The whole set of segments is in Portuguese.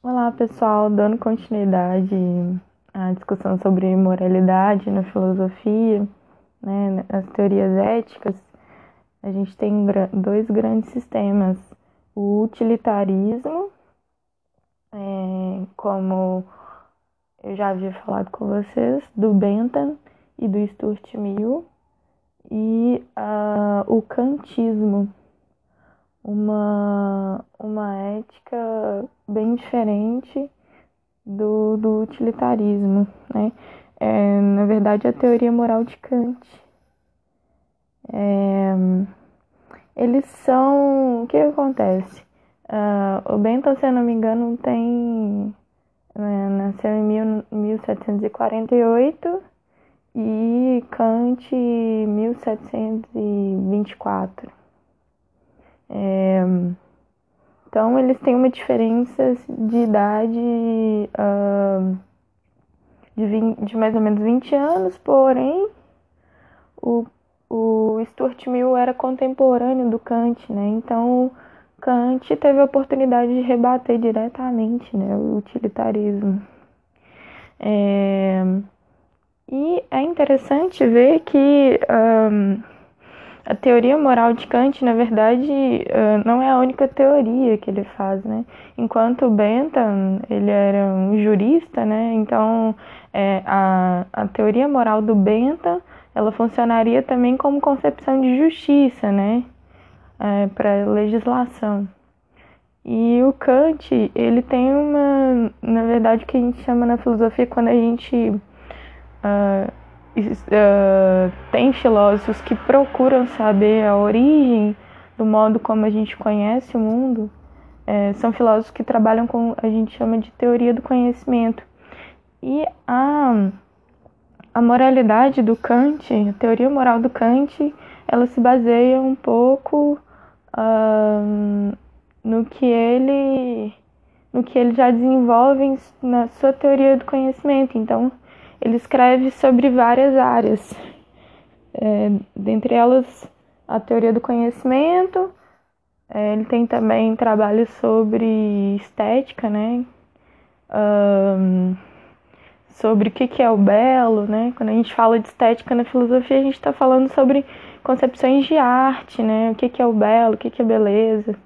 Olá, pessoal, dando continuidade à discussão sobre moralidade na filosofia, né, nas teorias éticas, a gente tem dois grandes sistemas: o utilitarismo, é, como eu já havia falado com vocês, do Bentham e do Stuart Mill, e uh, o kantismo, uma, uma ética bem diferente do, do utilitarismo, né? É, na verdade, a teoria moral de Kant. É, eles são. O que acontece? Uh, o Bentham, se eu não me engano, tem. Né, nasceu em mil, 1748 e Kant 1724. É, então, eles têm uma diferença de idade uh, de, 20, de, mais ou menos 20 anos, porém, o, o Stuart Mill era contemporâneo do Kant, né? Então, Kant teve a oportunidade de rebater diretamente né, o utilitarismo. É, e é interessante ver que. Um, a teoria moral de Kant, na verdade, não é a única teoria que ele faz, né? Enquanto Bentham, ele era um jurista, né? Então, é, a, a teoria moral do Bentham, ela funcionaria também como concepção de justiça, né? É, Para legislação. E o Kant, ele tem uma, na verdade, o que a gente chama na filosofia quando a gente uh, uh, tem filósofos que procuram saber a origem do modo como a gente conhece o mundo. É, são filósofos que trabalham com a gente chama de teoria do conhecimento. E a, a moralidade do Kant, a teoria moral do Kant, ela se baseia um pouco uh, no que ele no que ele já desenvolve na sua teoria do conhecimento. Então, ele escreve sobre várias áreas, é, dentre elas a teoria do conhecimento. É, ele tem também trabalhos sobre estética, né? Um, sobre o que é o belo, né? Quando a gente fala de estética na filosofia, a gente está falando sobre concepções de arte, né? O que é o belo, o que é beleza.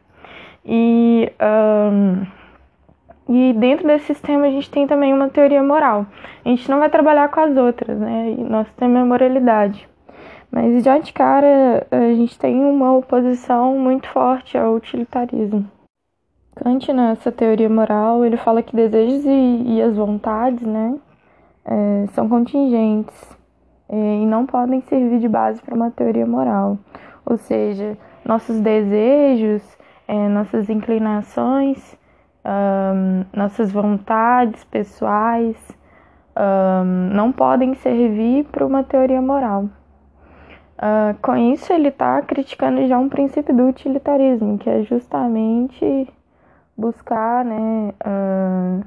E um, e dentro desse sistema a gente tem também uma teoria moral. A gente não vai trabalhar com as outras, né? Nosso tema é moralidade. Mas já de cara a gente tem uma oposição muito forte ao utilitarismo. Kant, nessa teoria moral, ele fala que desejos e, e as vontades, né, é, são contingentes é, e não podem servir de base para uma teoria moral. Ou seja, nossos desejos, é, nossas inclinações um, nossas vontades pessoais um, não podem servir para uma teoria moral. Uh, com isso, ele está criticando já um princípio do utilitarismo, que é justamente buscar, né, uh,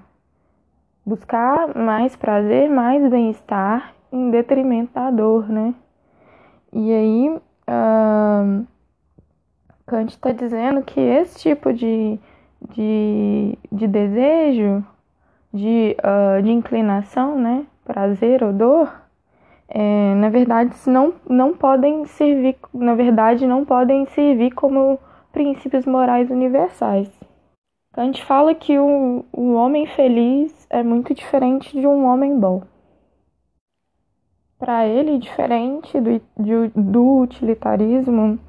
buscar mais prazer, mais bem-estar em detrimento da dor, né? E aí, uh, Kant está dizendo que esse tipo de de, de desejo, de, uh, de inclinação, né? Prazer ou dor, é, na verdade não, não podem servir, na verdade não podem servir como princípios morais universais. Kant fala que o, o homem feliz é muito diferente de um homem bom. Para ele, diferente do, de, do utilitarismo,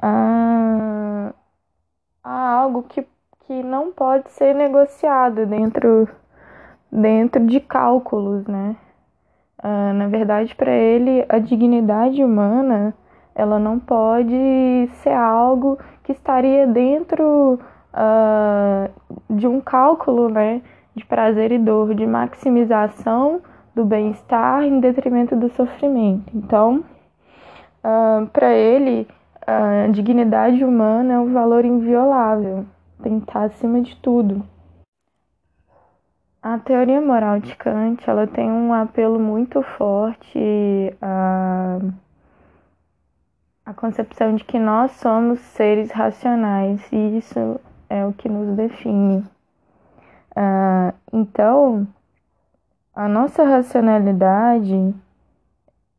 há, há algo que que não pode ser negociado dentro, dentro de cálculos, né? Uh, na verdade, para ele, a dignidade humana ela não pode ser algo que estaria dentro uh, de um cálculo, né? De prazer e dor, de maximização do bem-estar em detrimento do sofrimento. Então, uh, para ele, a dignidade humana é um valor inviolável estar acima de tudo. A teoria moral de Kant ela tem um apelo muito forte à, à concepção de que nós somos seres racionais e isso é o que nos define. Uh, então, a nossa racionalidade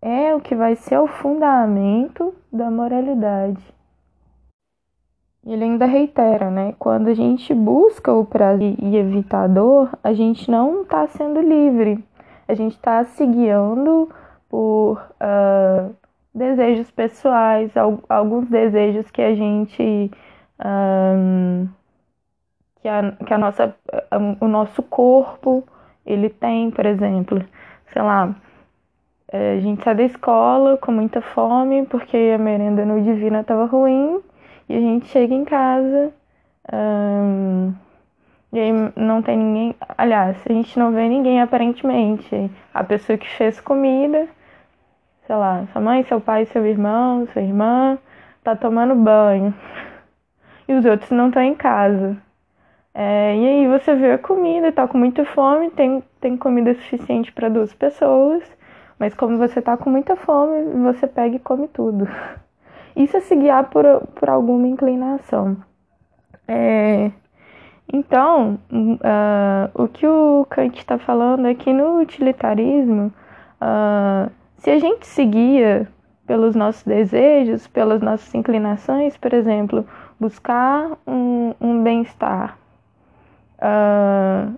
é o que vai ser o fundamento da moralidade. Ele ainda reitera, né? Quando a gente busca o prazer e evita a dor, a gente não está sendo livre. A gente está se guiando por uh, desejos pessoais, alguns desejos que a gente. Um, que, a, que a nossa, o nosso corpo ele tem, por exemplo, sei lá, é, a gente sai da escola com muita fome porque a merenda no Divina estava ruim e a gente chega em casa e aí não tem ninguém. Aliás, a gente não vê ninguém aparentemente. A pessoa que fez comida, sei lá, sua mãe, seu pai, seu irmão, sua irmã, tá tomando banho. E os outros não estão em casa. É, e aí você vê a comida, tá com muita fome, tem, tem comida suficiente para duas pessoas, mas como você tá com muita fome, você pega e come tudo. Isso é se guiar por, por alguma inclinação. É, então, uh, o que o Kant está falando é que no utilitarismo, uh, se a gente se guia pelos nossos desejos, pelas nossas inclinações, por exemplo, buscar um, um bem-estar, Uh,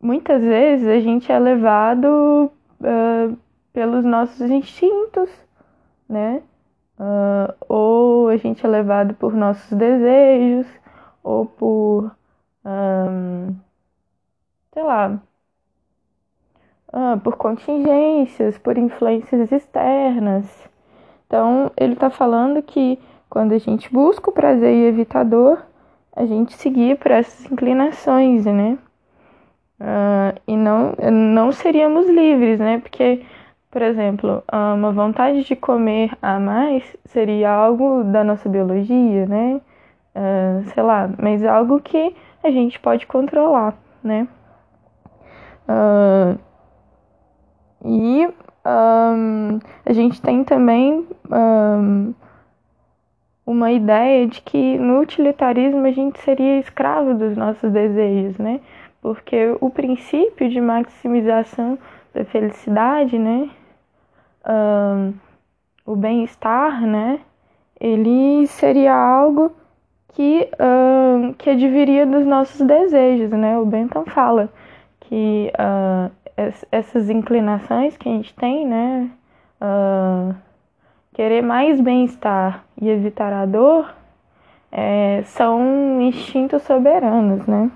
muitas vezes a gente é levado pelos nossos instintos, né? Uh, ou a gente é levado por nossos desejos, ou por, um, sei lá, por contingências, por influências externas. Então, ele está falando que quando a gente busca o prazer e evitador, a gente seguir por essas inclinações, né? Uh, e não, não seríamos livres, né? Porque, por exemplo, uma vontade de comer a mais seria algo da nossa biologia, né? Uh, sei lá, mas algo que a gente pode controlar, né? Uh, e um, a gente tem também um, uma ideia de que no utilitarismo a gente seria escravo dos nossos desejos, né? Porque o princípio de maximização da felicidade, né? O bem-estar, né? Ele seria algo que, um, que adviria dos nossos desejos, né? O Bentham fala que uh, essas inclinações que a gente tem, né? Uh, querer mais bem-estar e evitar a dor é, são instintos soberanos, né?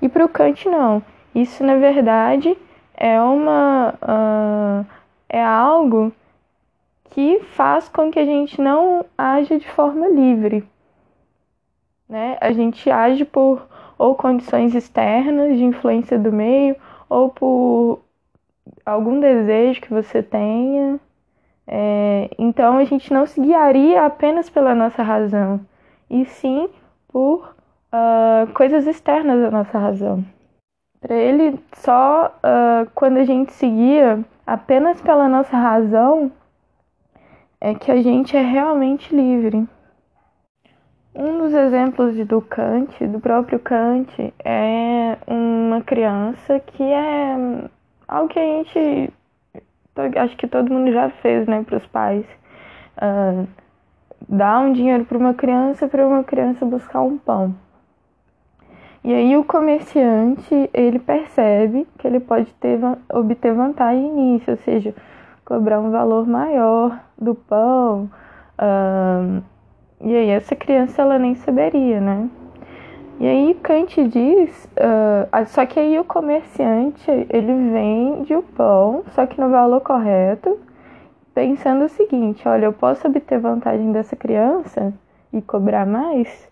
E para o Kant não. Isso na verdade é uma uh, é algo que faz com que a gente não age de forma livre, né? A gente age por ou condições externas de influência do meio ou por algum desejo que você tenha é, então a gente não se guiaria apenas pela nossa razão, e sim por uh, coisas externas à nossa razão. Para ele, só uh, quando a gente se guia apenas pela nossa razão é que a gente é realmente livre. Um dos exemplos do Kant, do próprio Kant, é uma criança que é algo que a gente acho que todo mundo já fez, né, para os pais. Uh, dar um dinheiro para uma criança para uma criança buscar um pão. E aí o comerciante, ele percebe que ele pode ter, obter vantagem nisso, ou seja, cobrar um valor maior do pão. E aí essa criança, ela nem saberia, né? E aí Kant diz, uh, só que aí o comerciante ele vende o pão, só que no valor correto, pensando o seguinte, olha, eu posso obter vantagem dessa criança e cobrar mais,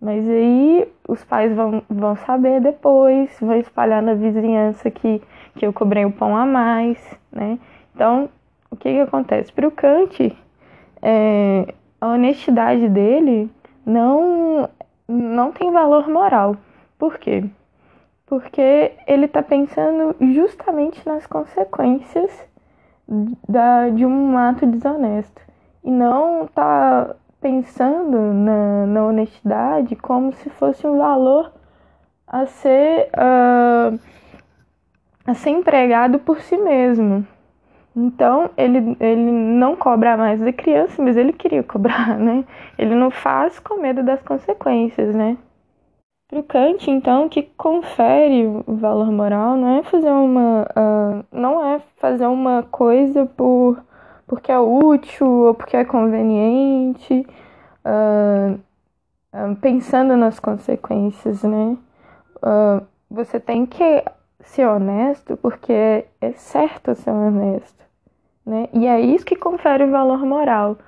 mas aí os pais vão, vão saber depois, vão espalhar na vizinhança que, que eu cobrei o pão a mais, né? Então, o que que acontece? Para o Kant, é, a honestidade dele não não tem valor moral. Por quê? Porque ele está pensando justamente nas consequências da, de um ato desonesto e não está pensando na, na honestidade como se fosse um valor a ser, uh, a ser empregado por si mesmo. Então, ele, ele não cobra mais da criança, mas ele queria cobrar, né? Ele não faz com medo das consequências, né? Para o Kant, então, que confere valor moral não é fazer uma, uh, não é fazer uma coisa por porque é útil ou porque é conveniente, uh, uh, pensando nas consequências, né? você tem que ser honesto porque é, certo ser honesto, né? E é isso que confere o valor moral.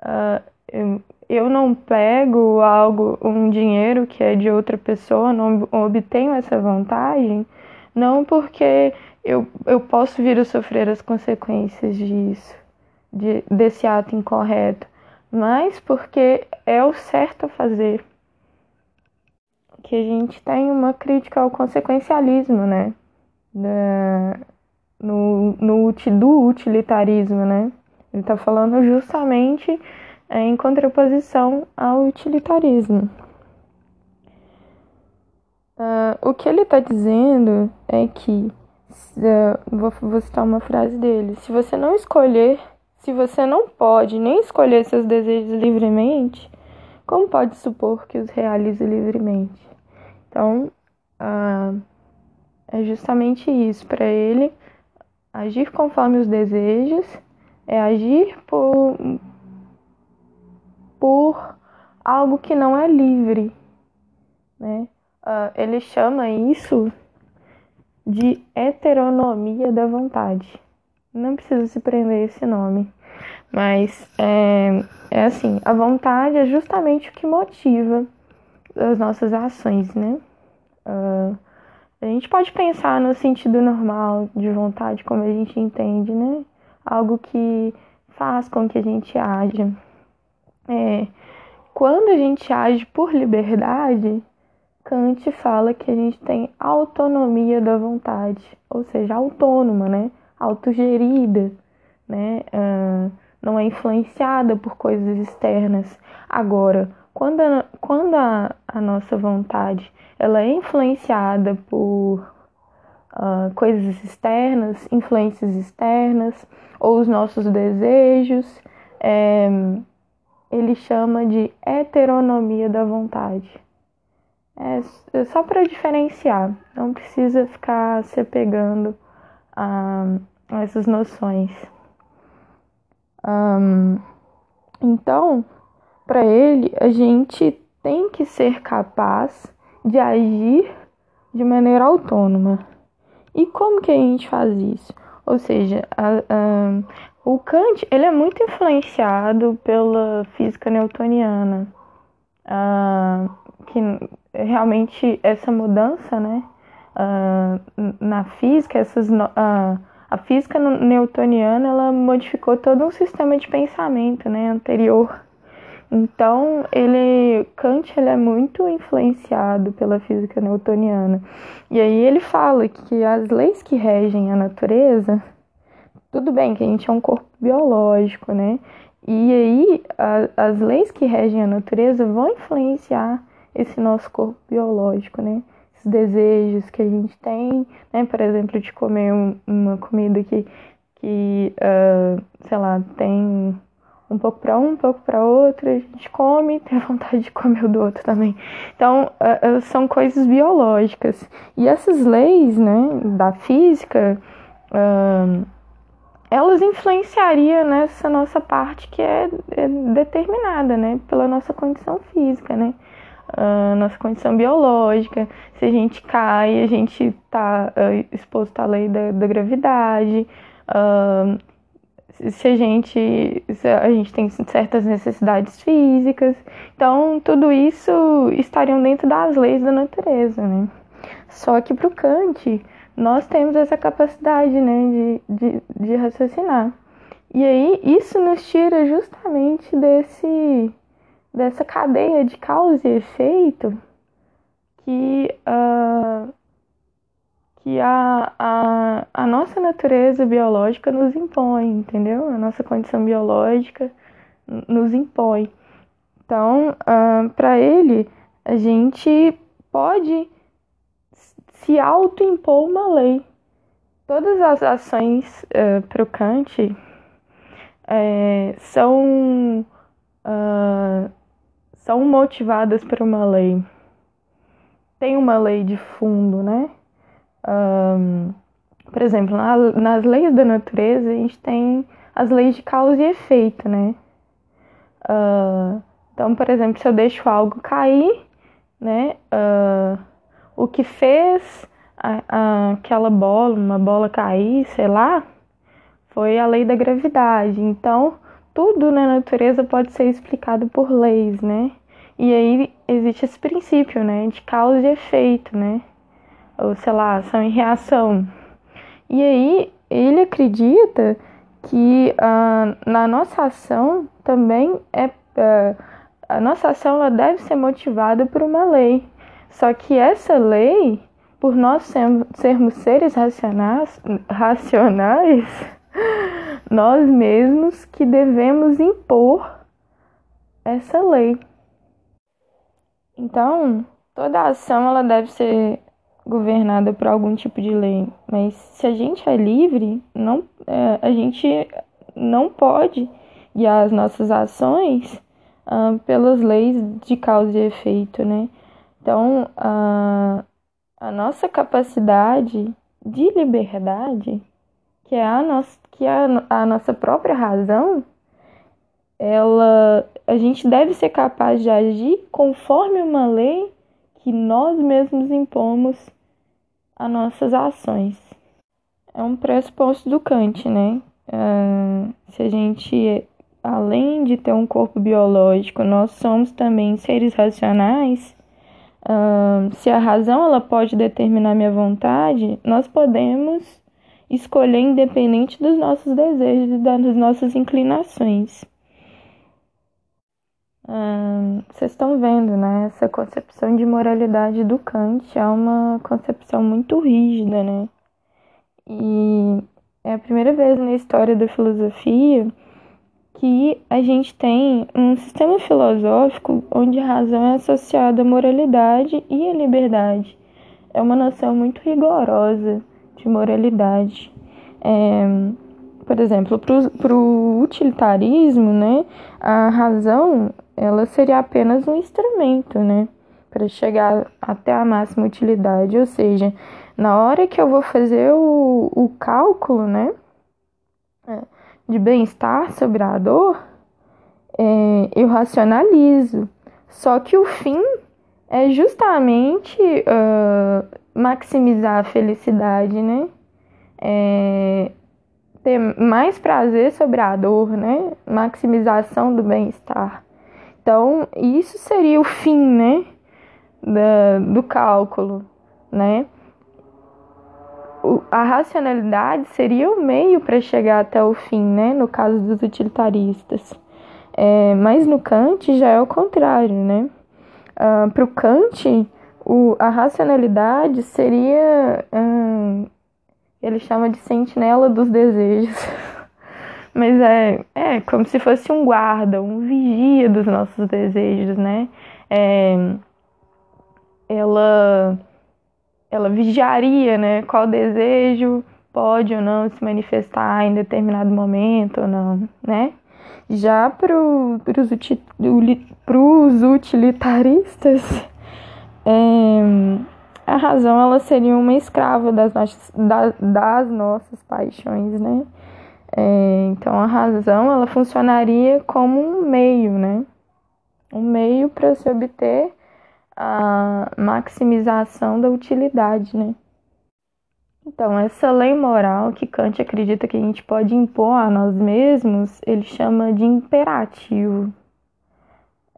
Uh, eu não pego algo, um dinheiro que é de outra pessoa, não obtenho essa vantagem, não porque eu, eu posso vir a sofrer as consequências disso, de, desse ato incorreto, mas porque é o certo a fazer. Que a gente tem uma crítica ao consequencialismo, né? Da, no, no, do utilitarismo, né? Ele está falando justamente em contraposição ao utilitarismo. Uh, o que ele está dizendo é que, uh, vou, vou citar uma frase dele: se você não escolher, se você não pode nem escolher seus desejos livremente, como pode supor que os realize livremente? Então, uh, é justamente isso para ele. Agir conforme os desejos é agir por, por algo que não é livre. Né? Uh, ele chama isso de heteronomia da vontade. Não precisa se prender a esse nome, mas é, é assim: a vontade é justamente o que motiva as nossas ações, né? Uh, a gente pode pensar no sentido normal de vontade, como a gente entende, né? Algo que faz com que a gente haja. É, quando a gente age por liberdade, Kant fala que a gente tem autonomia da vontade, ou seja, autônoma, né? Autogerida, né? Uh, não é influenciada por coisas externas. Agora, quando a, quando a, a nossa vontade ela é influenciada por uh, coisas externas, influências externas, ou os nossos desejos, é, ele chama de heteronomia da vontade. É, é só para diferenciar, não precisa ficar se apegando a, a essas noções. Um, então, para ele, a gente tem que ser capaz de agir de maneira autônoma. E como que a gente faz isso? Ou seja, a, a, o Kant ele é muito influenciado pela física newtoniana, uh, que realmente essa mudança, né, uh, na física, essas, uh, a física newtoniana ela modificou todo um sistema de pensamento, né, anterior. Então, ele Kant ele é muito influenciado pela física newtoniana. E aí ele fala que as leis que regem a natureza tudo bem que a gente é um corpo biológico, né? E aí a, as leis que regem a natureza vão influenciar esse nosso corpo biológico, né? Esses desejos que a gente tem, né? Por exemplo, de comer um, uma comida que, que uh, sei lá, tem um pouco para um, um pouco para outro, a gente come, tem vontade de comer o do outro também. Então, uh, uh, são coisas biológicas. E essas leis, né, da física, elas influenciariam nessa nossa parte que é, é determinada, né, pela nossa condição física, né, uh, nossa condição biológica. Se a gente cai, a gente está uh, exposto à lei da, da gravidade. Uh, se a gente se a gente tem certas necessidades físicas, então tudo isso estariam dentro das leis da natureza, né? Só que para o Kant nós temos essa capacidade né, de, de, de raciocinar. E aí isso nos tira justamente desse, dessa cadeia de causa e efeito que, uh, que a, a, a nossa natureza biológica nos impõe, entendeu? A nossa condição biológica nos impõe. Então, uh, para ele, a gente pode se autoimpor uma lei. Todas as ações uh, para o Kant é, são, uh, são motivadas por uma lei. Tem uma lei de fundo, né? Um, por exemplo, na, nas leis da natureza, a gente tem as leis de causa e efeito, né? Uh, então, por exemplo, se eu deixo algo cair, né? Uh, o que fez a, a, aquela bola, uma bola cair, sei lá, foi a lei da gravidade. Então, tudo na natureza pode ser explicado por leis, né? E aí existe esse princípio, né, de causa e efeito, né? Ou sei lá, ação e reação. E aí ele acredita que uh, na nossa ação também é uh, a nossa ação ela deve ser motivada por uma lei. Só que essa lei, por nós sermos seres racionais, racionais nós mesmos que devemos impor essa lei. Então, toda ação ela deve ser governada por algum tipo de lei, mas se a gente é livre, não, é, a gente não pode guiar as nossas ações uh, pelas leis de causa e efeito, né? Então, a, a nossa capacidade de liberdade, que é a nossa, que a, a nossa própria razão, ela, a gente deve ser capaz de agir conforme uma lei que nós mesmos impomos a nossas ações. É um pressuposto do Kant, né? Uh, se a gente, além de ter um corpo biológico, nós somos também seres racionais, uh, se a razão ela pode determinar minha vontade, nós podemos escolher independente dos nossos desejos e das nossas inclinações vocês estão vendo, né? Essa concepção de moralidade do Kant é uma concepção muito rígida, né? E é a primeira vez na história da filosofia que a gente tem um sistema filosófico onde a razão é associada à moralidade e à liberdade. É uma noção muito rigorosa de moralidade. É, por exemplo, para o utilitarismo, né, a razão ela seria apenas um instrumento, né, para chegar até a máxima utilidade. Ou seja, na hora que eu vou fazer o, o cálculo, né, é, de bem-estar sobre a dor, é, eu racionalizo. Só que o fim é justamente uh, maximizar a felicidade, né? É, ter mais prazer sobre a dor, né? Maximização do bem-estar. Então, isso seria o fim, né? Da, do cálculo, né? A racionalidade seria o meio para chegar até o fim, né? No caso dos utilitaristas. É, mas no Kant já é o contrário, né? Uh, para o Kant, o, a racionalidade seria. Uh, ele chama de sentinela dos desejos. Mas é, é como se fosse um guarda, um vigia dos nossos desejos, né? É, ela, ela vigiaria, né? Qual desejo pode ou não se manifestar em determinado momento ou não, né? Já para os utilitaristas, é, a razão ela seria uma escrava das nossas, das, das nossas paixões, né? É, então a razão ela funcionaria como um meio, né? Um meio para se obter a maximização da utilidade, né? Então, essa lei moral que Kant acredita que a gente pode impor a nós mesmos, ele chama de imperativo.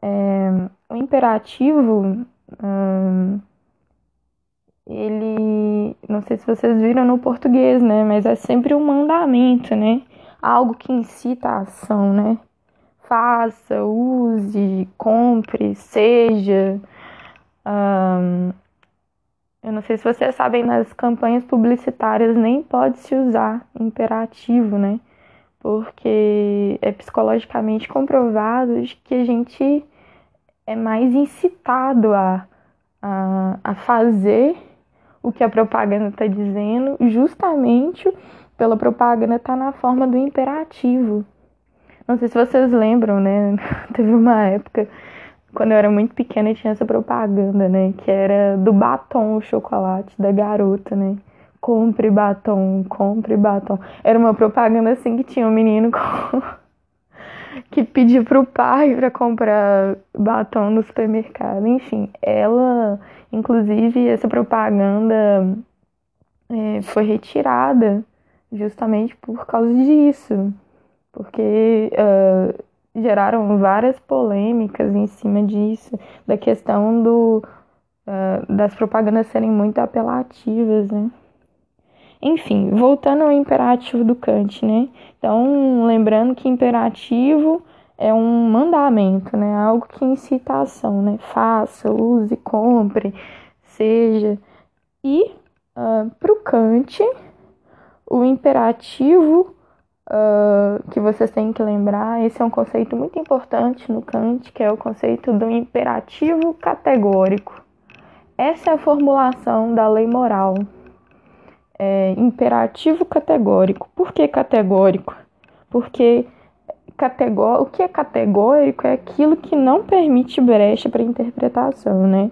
É, o imperativo, ele, não sei se vocês viram no português, né, mas é sempre um mandamento, né? Algo que incita a ação, né? Faça, use, compre, seja. Eu não sei se vocês sabem, nas campanhas publicitárias nem pode se usar imperativo, né? Porque é psicologicamente comprovado que a gente é mais incitado a, a, a fazer o que a propaganda está dizendo, justamente pela propaganda tá na forma do imperativo. Não sei se vocês lembram, né? Teve uma época, quando eu era muito pequena, tinha essa propaganda, né? Que era do batom, o chocolate da garota, né? Compre batom, compre batom. Era uma propaganda assim que tinha um menino com... que pediu pro pai para comprar batom no supermercado. Enfim, ela, inclusive, essa propaganda é, foi retirada justamente por causa disso porque uh, geraram várias polêmicas em cima disso, da questão do, uh, das propagandas serem muito apelativas, né? Enfim, voltando ao imperativo do Kant, né? Então, lembrando que imperativo é um mandamento, né? Algo que incita a ação, né? Faça, use, compre, seja. E uh, ah, para o Kant, o imperativo uh, que vocês têm que lembrar. Esse é um conceito muito importante no Kant, que é o conceito do imperativo categórico. Essa é a formulação da lei moral. É, imperativo categórico. Por que categórico? Porque categó o que é categórico é aquilo que não permite brecha para interpretação, né?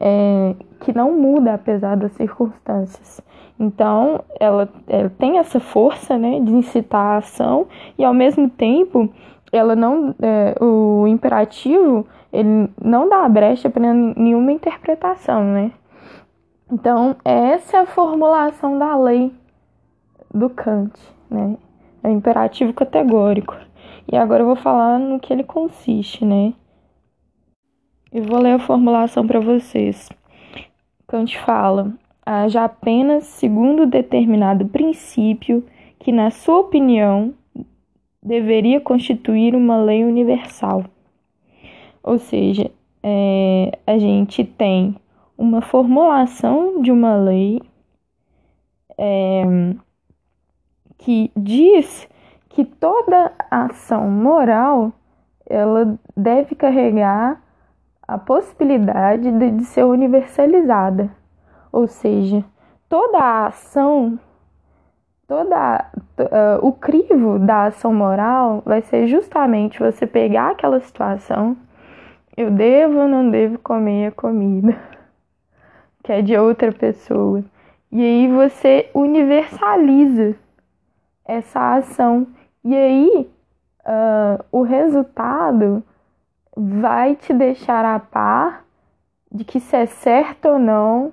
É, que não muda apesar das circunstâncias. Então, ela, ela tem essa força né, de incitar a ação e, ao mesmo tempo, ela não é, o imperativo ele não dá brecha para nenhuma interpretação, né? Então, essa é a formulação da lei do Kant, né? É o imperativo categórico. E agora eu vou falar no que ele consiste, né? E vou ler a formulação para vocês. Kant fala: haja apenas segundo determinado princípio que, na sua opinião, deveria constituir uma lei universal. Ou seja, é, a gente tem uma formulação de uma lei é, que diz que toda ação moral ela deve carregar a possibilidade de, de ser universalizada. Ou seja, toda a ação, toda uh, o crivo da ação moral vai ser justamente você pegar aquela situação, eu devo ou não devo comer a comida que é de outra pessoa. E aí você universaliza essa ação. E aí uh, o resultado vai te deixar a par de que se é certo ou não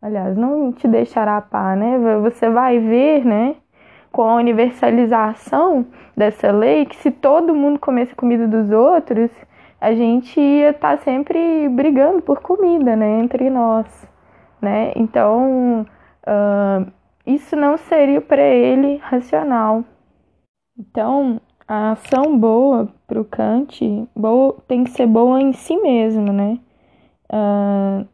aliás, não te deixará a par, né? Você vai ver, né, com a universalização dessa lei, que se todo mundo comesse comida dos outros, a gente ia estar tá sempre brigando por comida, né, entre nós, né? Então, uh, isso não seria para ele racional. Então, a ação boa para o Kant boa, tem que ser boa em si mesma, né? Uh,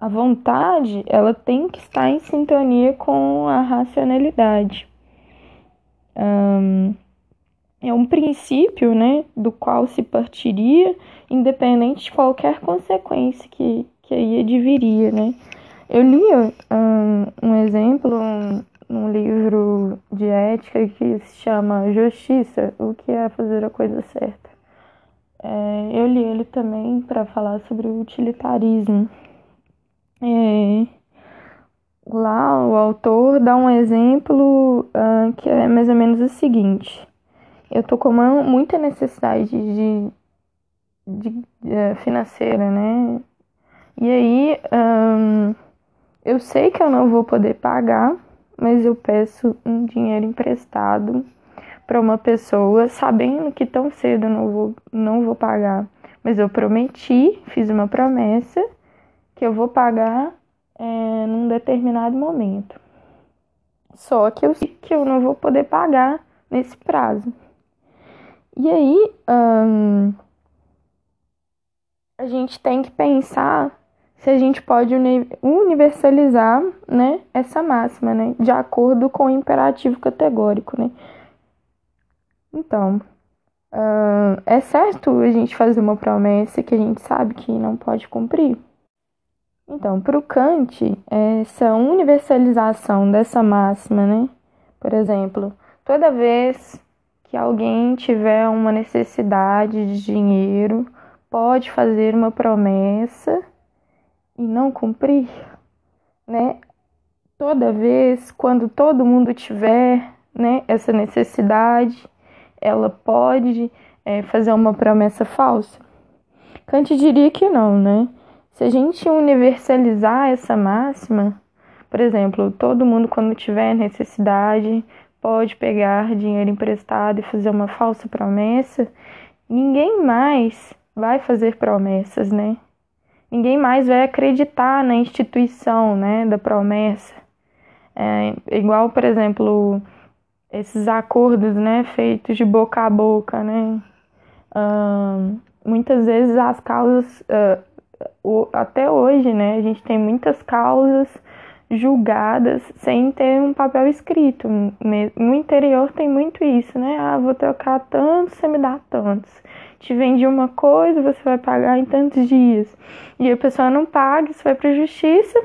a vontade, ela tem que estar em sintonia com a racionalidade. Um, é um princípio, né, do qual se partiria, independente de qualquer consequência que, que aí adviria, né. Eu li um, um exemplo um, num livro de ética que se chama Justiça, o que é fazer a coisa certa. É, eu li ele também para falar sobre o utilitarismo. É, lá o autor dá um exemplo uh, que é mais ou menos o seguinte: eu tô com muita necessidade de, de, de uh, financeira, né? E aí eu sei que eu não vou poder pagar, mas eu peço um dinheiro emprestado para uma pessoa, sabendo que tão cedo eu não vou, não vou pagar. Mas eu prometi, fiz uma promessa que eu vou pagar é, num determinado momento. Só que eu sei que eu não vou poder pagar nesse prazo. E aí, a gente tem que pensar se a gente pode universalizar né, essa máxima, né, de acordo com o imperativo categórico. Né? Então, é certo a gente fazer uma promessa que a gente sabe que não pode cumprir? Então, para o Kant, essa universalização dessa máxima, né? Por exemplo, toda vez que alguém tiver uma necessidade de dinheiro, pode fazer uma promessa e não cumprir, né? Toda vez quando todo mundo tiver, né, essa necessidade, ela pode é, fazer uma promessa falsa. Kant diria que não, né? Se a gente universalizar essa máxima, por exemplo, todo mundo quando tiver necessidade pode pegar dinheiro emprestado e fazer uma falsa promessa, ninguém mais vai fazer promessas, né? Ninguém mais vai acreditar na instituição, né, da promessa. É, igual, por exemplo, esses acordos, né, feitos de boca a boca, né? Uh, muitas vezes as causas, uh, o, até hoje, né, a gente tem muitas causas julgadas sem ter um papel escrito. No interior tem muito isso, né? Ah, vou trocar tanto, você me dá tantos. Te vendi uma coisa, você vai pagar em tantos dias. E a pessoa não paga, isso vai para a justiça.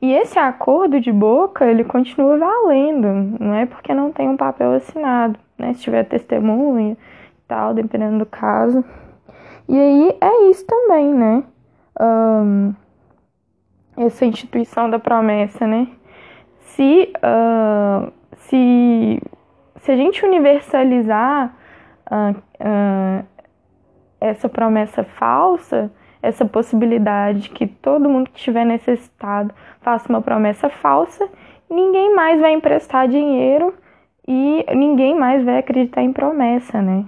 E esse acordo de boca, ele continua valendo, não é porque não tem um papel assinado, né? Se tiver testemunha e tal, dependendo do caso. E aí é isso também, né? Um, essa instituição da promessa, né? Se, uh, se, se a gente universalizar uh, essa promessa falsa, essa possibilidade que todo mundo que estiver necessitado faça uma promessa falsa, ninguém mais vai emprestar dinheiro e ninguém mais vai acreditar em promessa, né?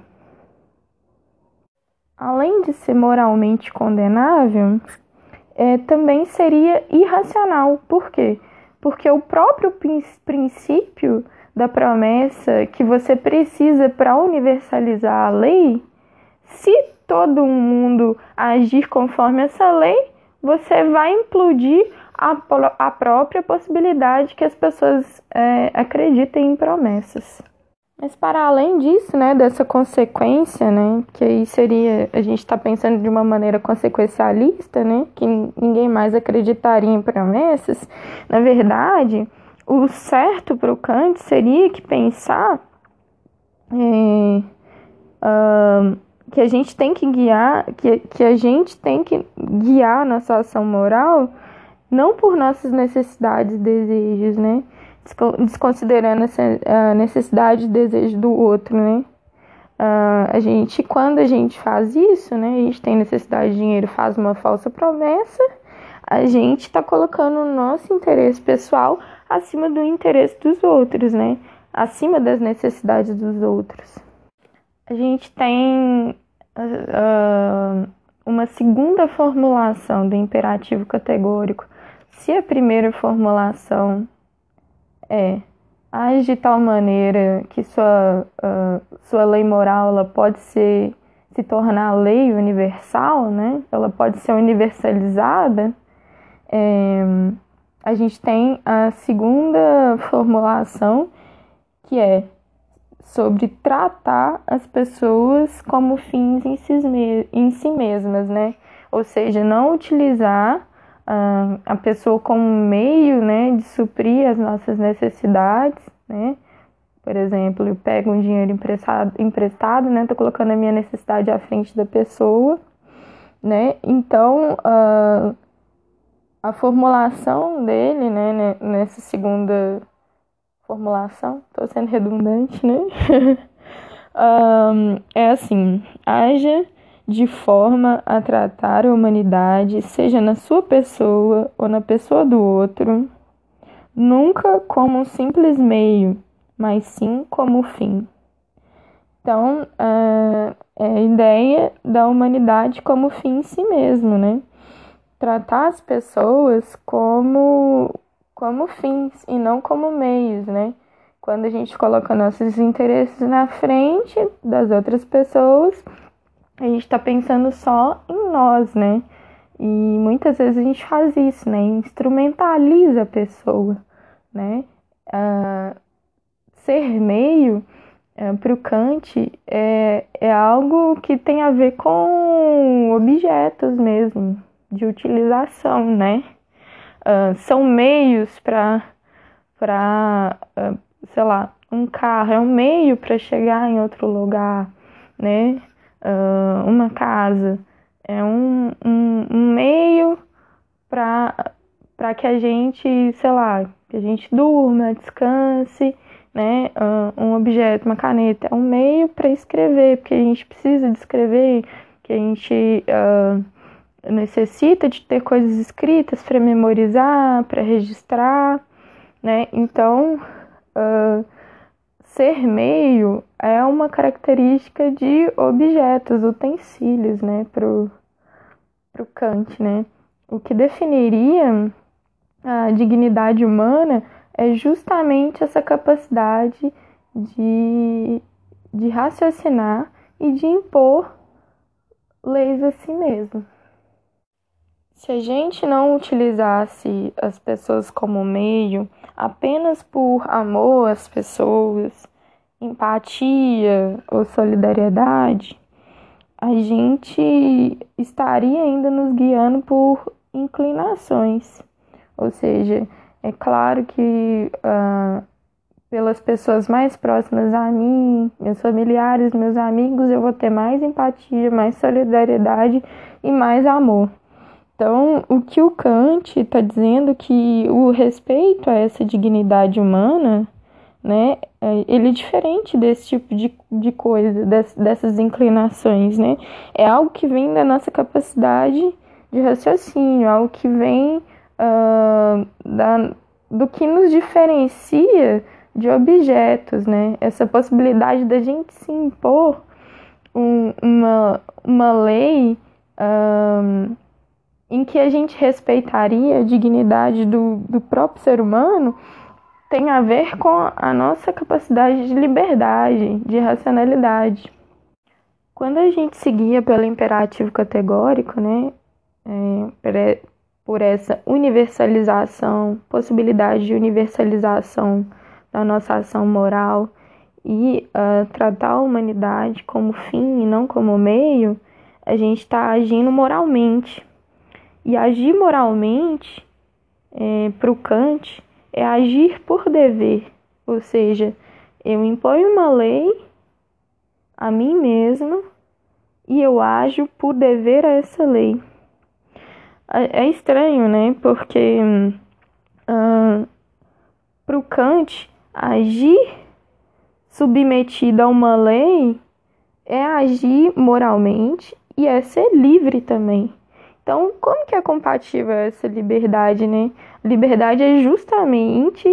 Além de ser moralmente condenável, é, também seria irracional. Por quê? Porque o próprio princípio da promessa que você precisa para universalizar a lei, se todo mundo agir conforme essa lei, você vai implodir a, a própria possibilidade que as pessoas é, acreditem em promessas. Mas para além disso, né, dessa consequência, né, que aí seria, a gente está pensando de uma maneira consequencialista, né, que ninguém mais acreditaria em promessas, na verdade, o certo para o Kant seria que pensar é, uh, que a gente tem que guiar, que, que a gente tem que guiar nossa ação moral não por nossas necessidades e desejos, né, desconsiderando a necessidade e desejo do outro, né? Uh, a gente, quando a gente faz isso, né, a gente tem necessidade de dinheiro, faz uma falsa promessa, a gente está colocando o nosso interesse pessoal acima do interesse dos outros, né? Acima das necessidades dos outros. A gente tem uh, uma segunda formulação do imperativo categórico. Se a primeira formulação é age de tal maneira que sua, uh, sua lei moral ela pode ser se tornar lei universal, né? Ela pode ser universalizada. É, a gente tem a segunda formulação que é sobre tratar as pessoas como fins em si, em si mesmas, né? Ou seja, não utilizar a pessoa como meio né, de suprir as nossas necessidades, né? Por exemplo, eu pego um dinheiro emprestado, emprestado né? Tô colocando a minha necessidade à frente da pessoa, né? Então, uh, a formulação dele, né? Nessa segunda formulação, tô sendo redundante, né? um, é assim, haja de forma a tratar a humanidade, seja na sua pessoa ou na pessoa do outro, nunca como um simples meio, mas sim como fim. Então, é a ideia da humanidade como fim em si mesmo, né? Tratar as pessoas como, como fins e não como meios, né? Quando a gente coloca nossos interesses na frente das outras pessoas, a gente está pensando só em nós, né? E muitas vezes a gente faz isso, né? Instrumentaliza a pessoa, né? Uh, ser meio uh, para o Kant é, é algo que tem a ver com objetos mesmo, de utilização, né? Uh, são meios para, uh, sei lá, um carro é um meio para chegar em outro lugar, né? Uh, uma casa é um, um, um meio para que a gente, sei lá, que a gente durma, descanse, né? Uh, um objeto, uma caneta é um meio para escrever, porque a gente precisa de escrever, que a gente uh, necessita de ter coisas escritas para memorizar, para registrar, né? Então, uh, ser meio é uma característica de objetos, utensílios, né? Pro, pro Kant, né? O que definiria a dignidade humana é justamente essa capacidade de, de raciocinar e de impor leis a si mesmo. Se a gente não utilizasse as pessoas como meio apenas por amor às pessoas, empatia ou solidariedade, a gente estaria ainda nos guiando por inclinações. Ou seja, é claro que uh, pelas pessoas mais próximas a mim, meus familiares, meus amigos, eu vou ter mais empatia, mais solidariedade e mais amor. Então, o que o Kant está dizendo que o respeito a essa dignidade humana, né, é, ele é diferente desse tipo de, de coisa, dessas inclinações, né? É algo que vem da nossa capacidade de raciocínio, algo que vem uh, da, do que nos diferencia de objetos, né? Essa possibilidade da gente se impor um, uma, uma lei. Ah, em que a gente respeitaria a dignidade do, do próprio ser humano tem a ver com a nossa capacidade de liberdade, de racionalidade. Quando a gente seguia pelo imperativo categórico, né, é, por essa universalização, possibilidade de universalização da nossa ação moral e uh, tratar a humanidade como fim e não como meio, a gente está agindo moralmente, e agir moralmente, é, para o Kant, é agir por dever, ou seja, eu imponho uma lei a mim mesmo e eu ajo por dever a essa lei. É, é estranho, né? Porque uh, para o Kant, agir submetido a uma lei é agir moralmente e é ser livre também. Então, como que é compatível essa liberdade, né? Liberdade é justamente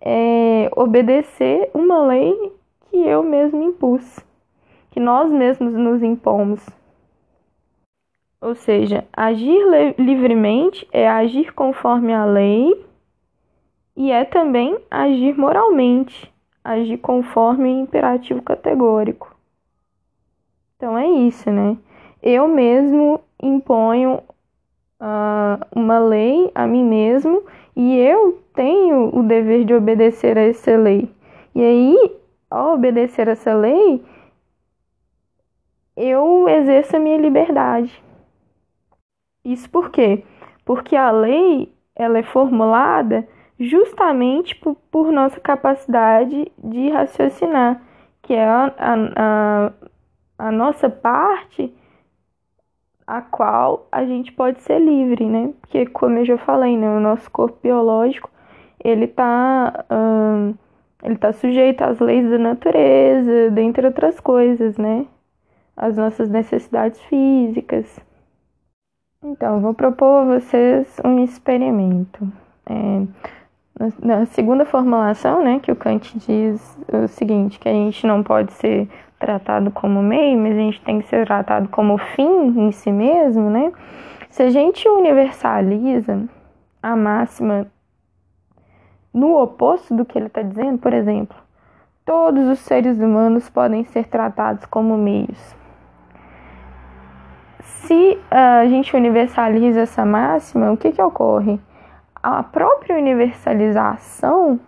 é, obedecer uma lei que eu mesmo impus, que nós mesmos nos impomos. Ou seja, agir livremente é agir conforme a lei e é também agir moralmente, agir conforme o imperativo categórico. Então é isso, né? Eu mesmo imponho uh, uma lei a mim mesmo e eu tenho o dever de obedecer a essa lei. E aí, ao obedecer essa lei, eu exerço a minha liberdade. Isso por quê? Porque a lei ela é formulada justamente por, por nossa capacidade de raciocinar, que é a, a, a, a nossa parte a qual a gente pode ser livre, né? Porque, como eu já falei, né, o nosso corpo biológico, ele tá, hum, ele tá sujeito às leis da natureza, dentre outras coisas, né? As nossas necessidades físicas. Então, vou propor a vocês um experimento. É, na segunda formulação, né, que o Kant diz o seguinte, que a gente não pode ser tratado como meio, mas a gente tem que ser tratado como fim em si mesmo, né? Se a gente universaliza a máxima no oposto do que ele está dizendo, por exemplo, todos os seres humanos podem ser tratados como meios. Se uh, a gente universaliza essa máxima, o que, que ocorre? A própria universalização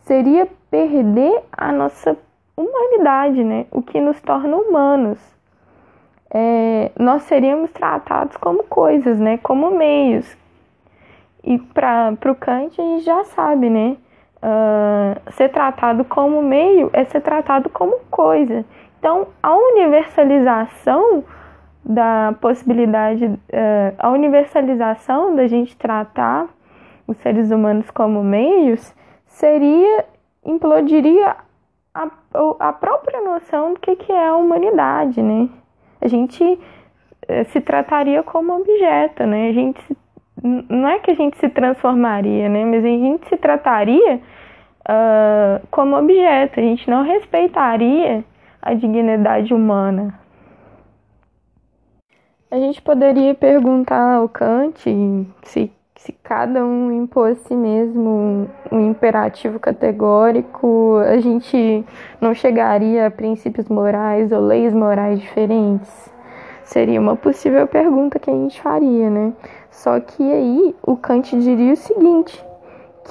seria perder a nossa humanidade, né? O que nos torna humanos. é, nós seríamos tratados como coisas, né? Como meios. E para o Kant a gente já sabe, né? Uh, ser tratado como meio é ser tratado como coisa. Então, a universalização da possibilidade, uh, a universalização da gente tratar os seres humanos como meios seria, implodiria a, a própria noção do que, que é a humanidade, né? a gente eh, se trataria como objeto, né? A gente se, não é que a gente se transformaria, né? Mas a gente se trataria uh, como objeto. A gente não respeitaria a dignidade humana. A gente poderia perguntar ao Kant se, se cada um impôs a si mesmo um, imperativo categórico, a gente não chegaria a princípios morais ou leis morais diferentes? Seria uma possível pergunta que a gente faria, né? Só que aí o Kant diria o seguinte,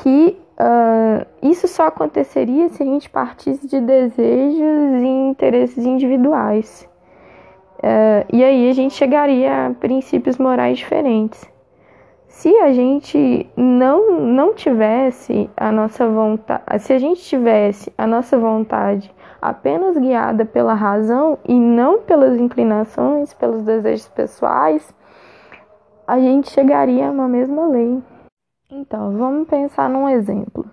que uh, isso só aconteceria se a gente partisse de desejos e interesses individuais. Uh, e aí a gente chegaria a princípios morais diferentes. Se a gente não, não tivesse a nossa vontade, se a gente tivesse a nossa vontade apenas guiada pela razão e não pelas inclinações, pelos desejos pessoais, a gente chegaria a uma mesma lei. Então, vamos pensar num exemplo.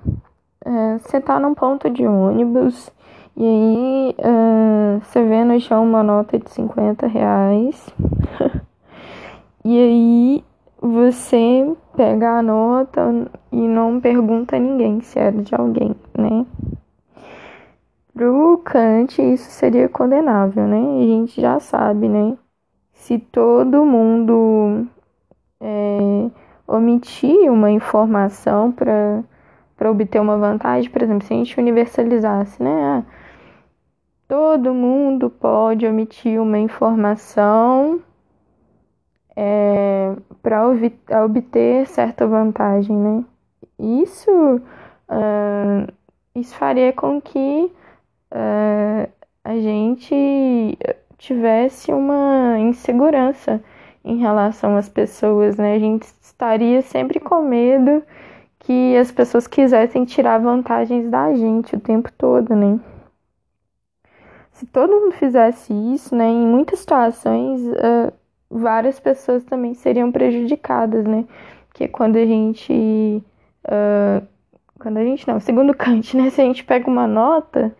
É, você está num ponto de ônibus e aí é, você vê no chão uma nota de 50 reais. e aí você pega a nota e não pergunta a ninguém se é de alguém, né? Pro Kant isso seria condenável, né? A gente já sabe, né? Se todo mundo é, omitir uma informação para obter uma vantagem, por exemplo, se a gente universalizasse, né? Ah, todo mundo pode omitir uma informação é, para obter certa vantagem, né? Isso, uh, isso faria com que uh, a gente tivesse uma insegurança em relação às pessoas, né? A gente estaria sempre com medo que as pessoas quisessem tirar vantagens da gente o tempo todo, né? Se todo mundo fizesse isso, né, em muitas situações, uh, várias pessoas também seriam prejudicadas, né? Porque quando a gente. Uh, quando a gente não, segundo Kant, né? Se a gente pega uma nota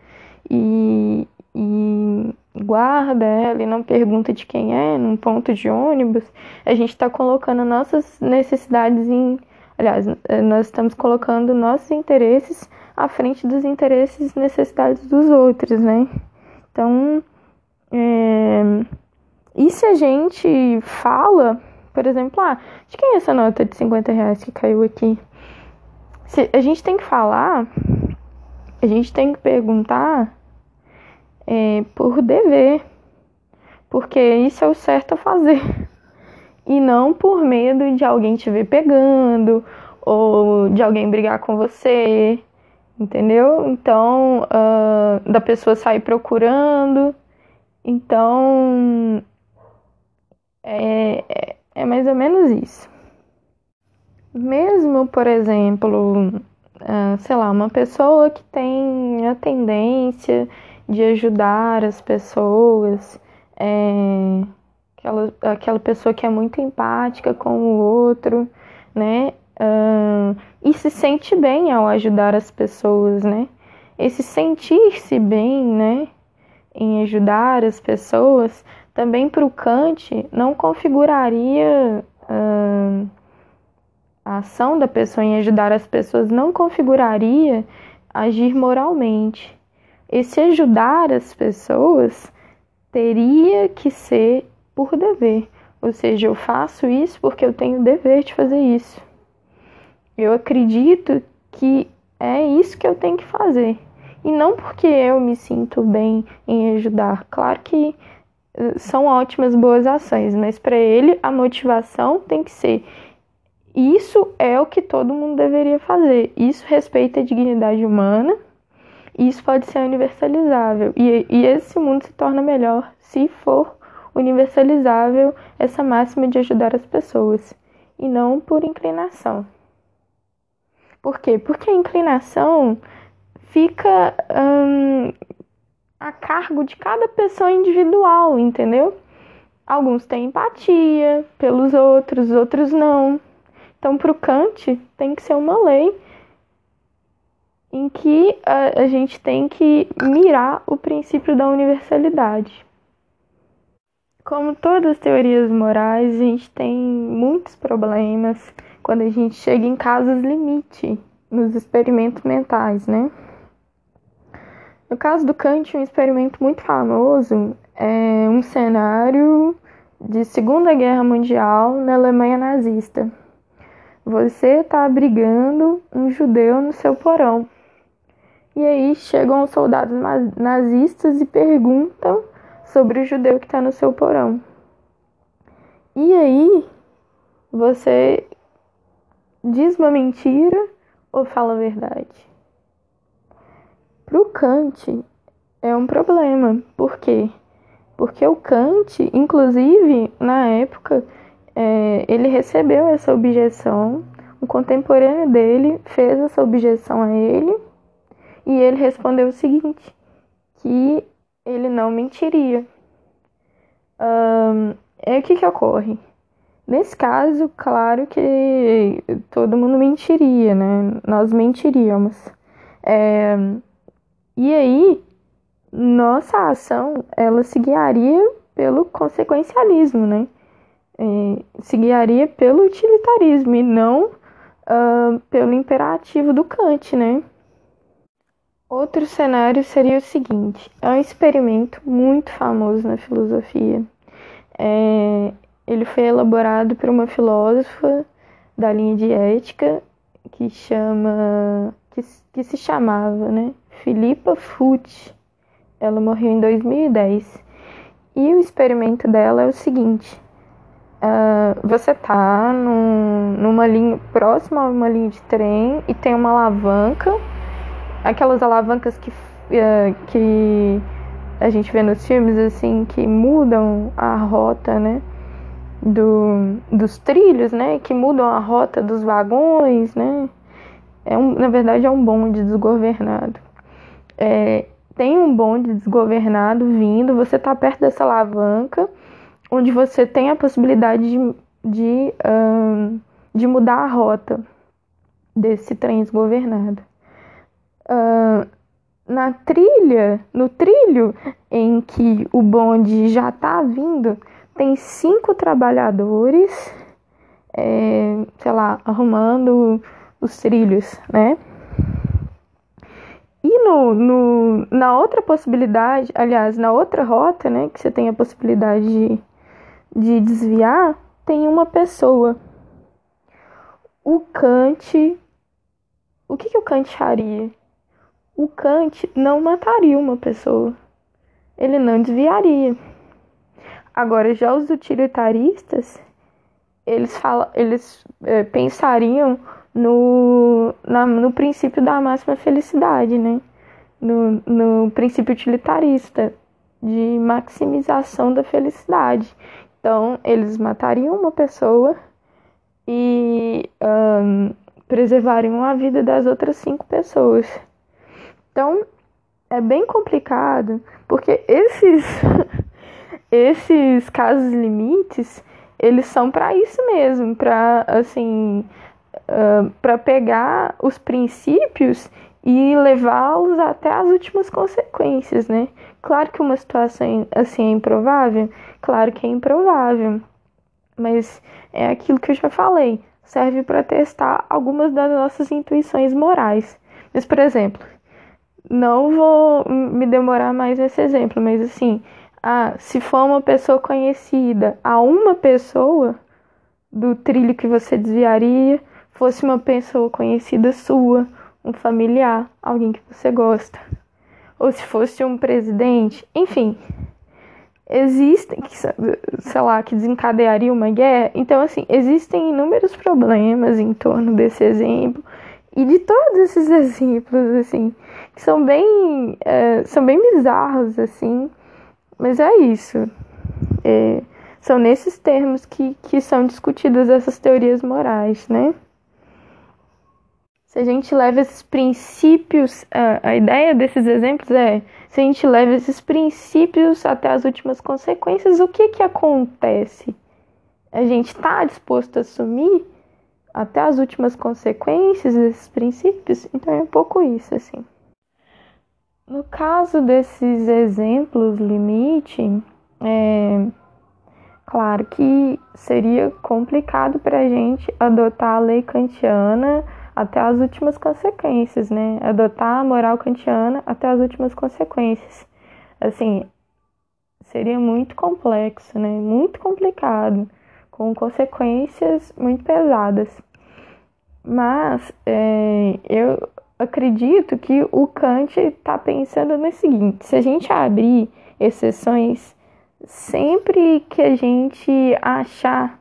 e, e guarda ela e não pergunta de quem é, num ponto de ônibus, a gente está colocando nossas necessidades em. Aliás, nós estamos colocando nossos interesses à frente dos interesses e necessidades dos outros, né? Então, é, e se a gente fala, por exemplo, ah, de quem é essa nota de 50 reais que caiu aqui? Se a gente tem que falar, a gente tem que perguntar é, por dever, porque isso é o certo a fazer, e não por medo de alguém te ver pegando ou de alguém brigar com você, entendeu? Então, uh, da pessoa sair procurando. Então, é, é, é mais ou menos isso. Mesmo, por exemplo, uh, sei lá, uma pessoa que tem a tendência de ajudar as pessoas, é, aquela, aquela pessoa que é muito empática com o outro, né? Uh, e se sente bem ao ajudar as pessoas, né? Esse sentir-se bem, né? Em ajudar as pessoas também para o Kant não configuraria a ação da pessoa em ajudar as pessoas não configuraria agir moralmente. Esse ajudar as pessoas teria que ser por dever, ou seja, eu faço isso porque eu tenho o dever de fazer isso. Eu acredito que é isso que eu tenho que fazer. E não porque eu me sinto bem em ajudar. Claro que são ótimas, boas ações, mas para ele a motivação tem que ser isso é o que todo mundo deveria fazer. Isso respeita a dignidade humana. Isso pode ser universalizável. E, e esse mundo se torna melhor se for universalizável essa máxima de ajudar as pessoas, e não por inclinação. Por quê? Porque a inclinação fica hum, a cargo de cada pessoa individual, entendeu? Alguns têm empatia pelos outros, outros não. Então, para o Kant, tem que ser uma lei em que a, a gente tem que mirar o princípio da universalidade. Como todas as teorias morais, a gente tem muitos problemas quando a gente chega em casos limite nos experimentos mentais, né? No caso do Kant, um experimento muito famoso é um cenário de Segunda Guerra Mundial na Alemanha nazista. Você está abrigando um judeu no seu porão. E aí chegam os soldados nazistas e perguntam sobre o judeu que está no seu porão. E aí você diz uma mentira ou fala a verdade? Para o Kant é um problema. Por quê? Porque o Kant, inclusive na época, é, ele recebeu essa objeção, um contemporâneo dele fez essa objeção a ele e ele respondeu o seguinte: que ele não mentiria. Um, é o que, que ocorre? Nesse caso, claro que todo mundo mentiria, né? Nós mentiríamos. É, e aí, nossa ação, ela se guiaria pelo consequencialismo, né? É, se guiaria pelo utilitarismo e não uh, pelo imperativo do Kant, né? Outro cenário seria o seguinte: é um experimento muito famoso na filosofia. É, ele foi elaborado por uma filósofa da linha de ética que chama que, que se chamava, né, Philippa Foot. Ela morreu em 2010. E o experimento dela é o seguinte: uh, você tá num, numa linha próxima a uma linha de trem e tem uma alavanca, aquelas alavancas que, uh, que a gente vê nos filmes assim que mudam a rota, né? Do, dos trilhos, né? Que mudam a rota dos vagões, né? É um, na verdade, é um bonde desgovernado é, tem um bonde desgovernado vindo, você está perto dessa alavanca, onde você tem a possibilidade de, de, um, de mudar a rota desse trem desgovernado. Uh, na trilha, no trilho em que o bonde já está vindo, tem cinco trabalhadores, é, sei lá, arrumando os trilhos, né? E no, no, na outra possibilidade, aliás, na outra rota, né, que você tem a possibilidade de, de desviar, tem uma pessoa. O Kant. O que, que o Kant faria? O Kant não mataria uma pessoa. Ele não desviaria. Agora, já os utilitaristas, eles, falam, eles é, pensariam no, na, no princípio da máxima felicidade, né? No, no princípio utilitarista de maximização da felicidade. Então, eles matariam uma pessoa e um, preservariam a vida das outras cinco pessoas. Então, é bem complicado, porque esses, esses casos limites, eles são para isso mesmo, para assim para pegar os princípios e levá-los até as últimas consequências, né? Claro que uma situação assim é improvável, claro que é improvável, mas é aquilo que eu já falei, serve para testar algumas das nossas intuições morais. Mas, por exemplo, não vou me demorar mais nesse exemplo, mas assim, ah, se for uma pessoa conhecida, a uma pessoa do trilho que você desviaria, fosse uma pessoa conhecida sua, um familiar, alguém que você gosta, ou se fosse um presidente, enfim, existem, sei lá, que desencadearia uma guerra. Então, assim, existem inúmeros problemas em torno desse exemplo e de todos esses exemplos, assim, que são bem, é, são bem bizarros, assim, mas é isso. é, são nesses termos que, que são discutidas essas teorias morais, né? Se a gente leva esses princípios, a, a ideia desses exemplos é, se a gente leva esses princípios até as últimas consequências, o que que acontece? A gente está disposto a assumir até as últimas consequências desses princípios? Então é um pouco isso, assim. No caso desses exemplos limite, é claro que seria complicado para a gente adotar a lei kantiana até as últimas consequências, né? Adotar a moral kantiana até as últimas consequências. Assim, seria muito complexo, né? Muito complicado, com consequências muito pesadas. Mas é, eu acredito que o Kant está pensando no seguinte: se a gente abrir exceções, sempre que a gente achar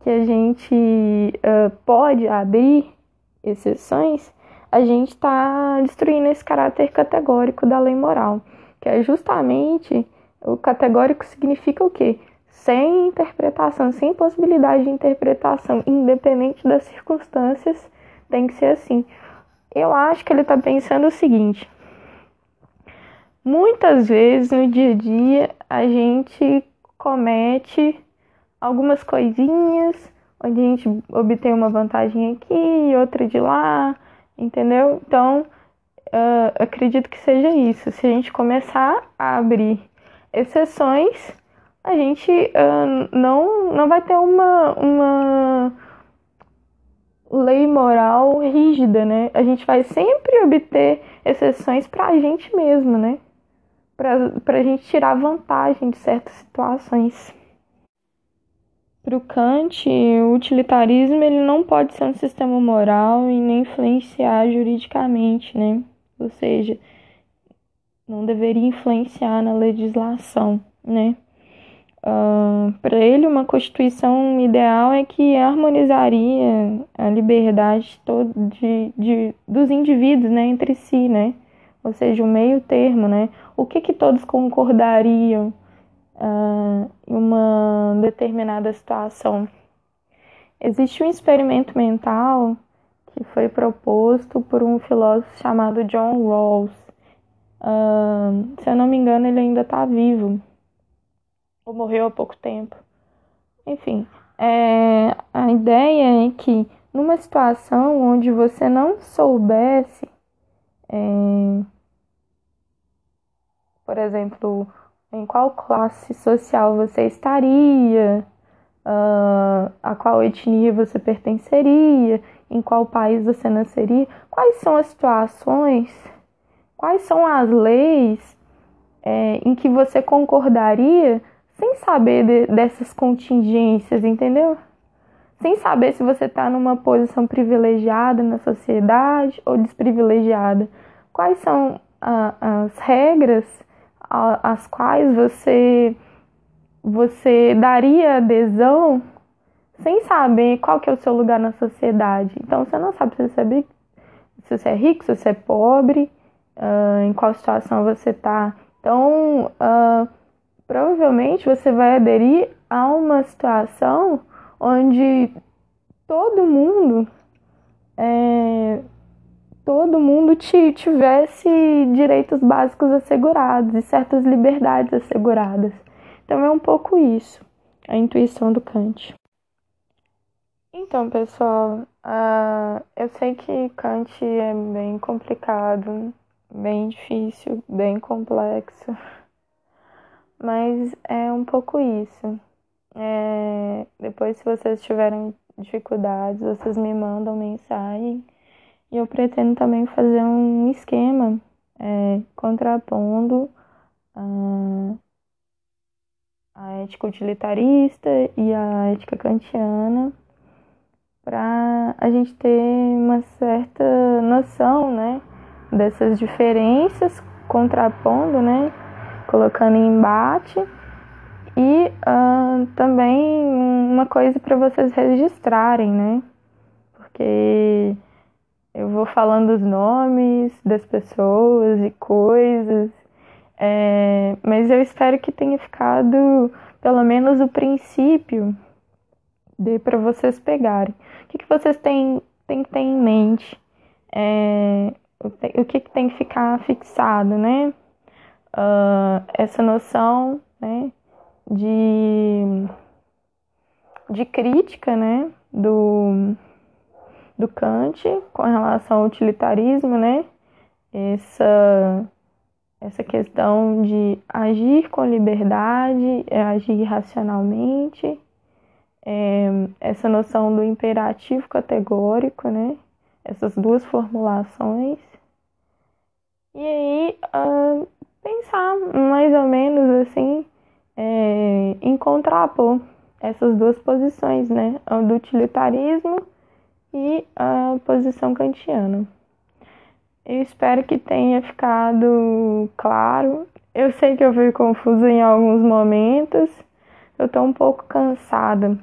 que a gente uh, pode abrir exceções, a gente está destruindo esse caráter categórico da lei moral, que é justamente o categórico significa o quê? Sem interpretação, sem possibilidade de interpretação, independente das circunstâncias, tem que ser assim. Eu acho que ele está pensando o seguinte: muitas vezes no dia a dia a gente comete algumas coisinhas a gente obtém uma vantagem aqui outra de lá, entendeu? Então, uh, acredito que seja isso. Se a gente começar a abrir exceções, a gente uh, não, não vai ter uma, uma lei moral rígida, né? A gente vai sempre obter exceções para a gente mesmo, né? Para a gente tirar vantagem de certas situações. Para o Kant, o utilitarismo ele não pode ser um sistema moral e nem influenciar juridicamente, né? Ou seja, não deveria influenciar na legislação, né? Uh, para ele, uma constituição ideal é que harmonizaria a liberdade de, de, dos indivíduos né, entre si, né? Ou seja, o meio termo, né? O que, que todos concordariam? Uh, uma determinada situação. Existe um experimento mental que foi proposto por um filósofo chamado John Rawls. Uh, se eu não me engano, ele ainda está vivo, ou morreu há pouco tempo. Enfim, é, a ideia é que numa situação onde você não soubesse, é, por exemplo, em qual classe social você estaria, uh, a qual etnia você pertenceria, em qual país você nasceria, quais são as situações, quais são as leis é, em que você concordaria sem saber de, dessas contingências, entendeu? Sem saber se você está numa posição privilegiada na sociedade ou desprivilegiada. Quais são a, as regras às quais você você daria adesão sem saber qual que é o seu lugar na sociedade. Então você não sabe se você é, se você é rico, se você é pobre, uh, em qual situação você está. Então uh, provavelmente você vai aderir a uma situação onde todo mundo é, todo mundo tivesse direitos básicos assegurados e certas liberdades asseguradas. Então é um pouco isso, a intuição do Kant. Então, pessoal, uh, eu sei que Kant é bem complicado, bem difícil, bem complexo, mas é um pouco isso. É, depois, se vocês tiverem dificuldades, vocês me mandam mensagem e eu pretendo também fazer um esquema é, contrapondo a, a ética utilitarista e a ética kantiana para a gente ter uma certa noção, né, dessas diferenças, contrapondo, né, colocando em embate e uh, também uma coisa para vocês registrarem, né, porque eu vou falando os nomes das pessoas e coisas, é, mas eu espero que tenha ficado pelo menos o princípio dê para vocês pegarem. O que, que vocês têm, têm que ter em mente? É, o que, que tem que ficar fixado, né? Uh, essa noção né, de, de crítica né, do, do Kant com relação ao utilitarismo, né? Essa, essa questão de agir com liberdade, é agir racionalmente, é, essa noção do imperativo categórico, né? Essas duas formulações. E aí, uh, pensar mais ou menos assim, é, em contrapor essas duas posições, né? A do utilitarismo e a posição kantiana. Eu espero que tenha ficado claro. Eu sei que eu fui confusa em alguns momentos. Eu tô um pouco cansada.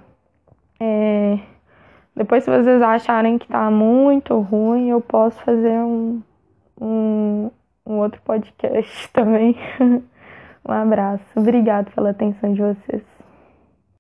É... Depois, se vocês acharem que tá muito ruim, eu posso fazer um, um, um outro podcast também. um abraço. Obrigada pela atenção de vocês.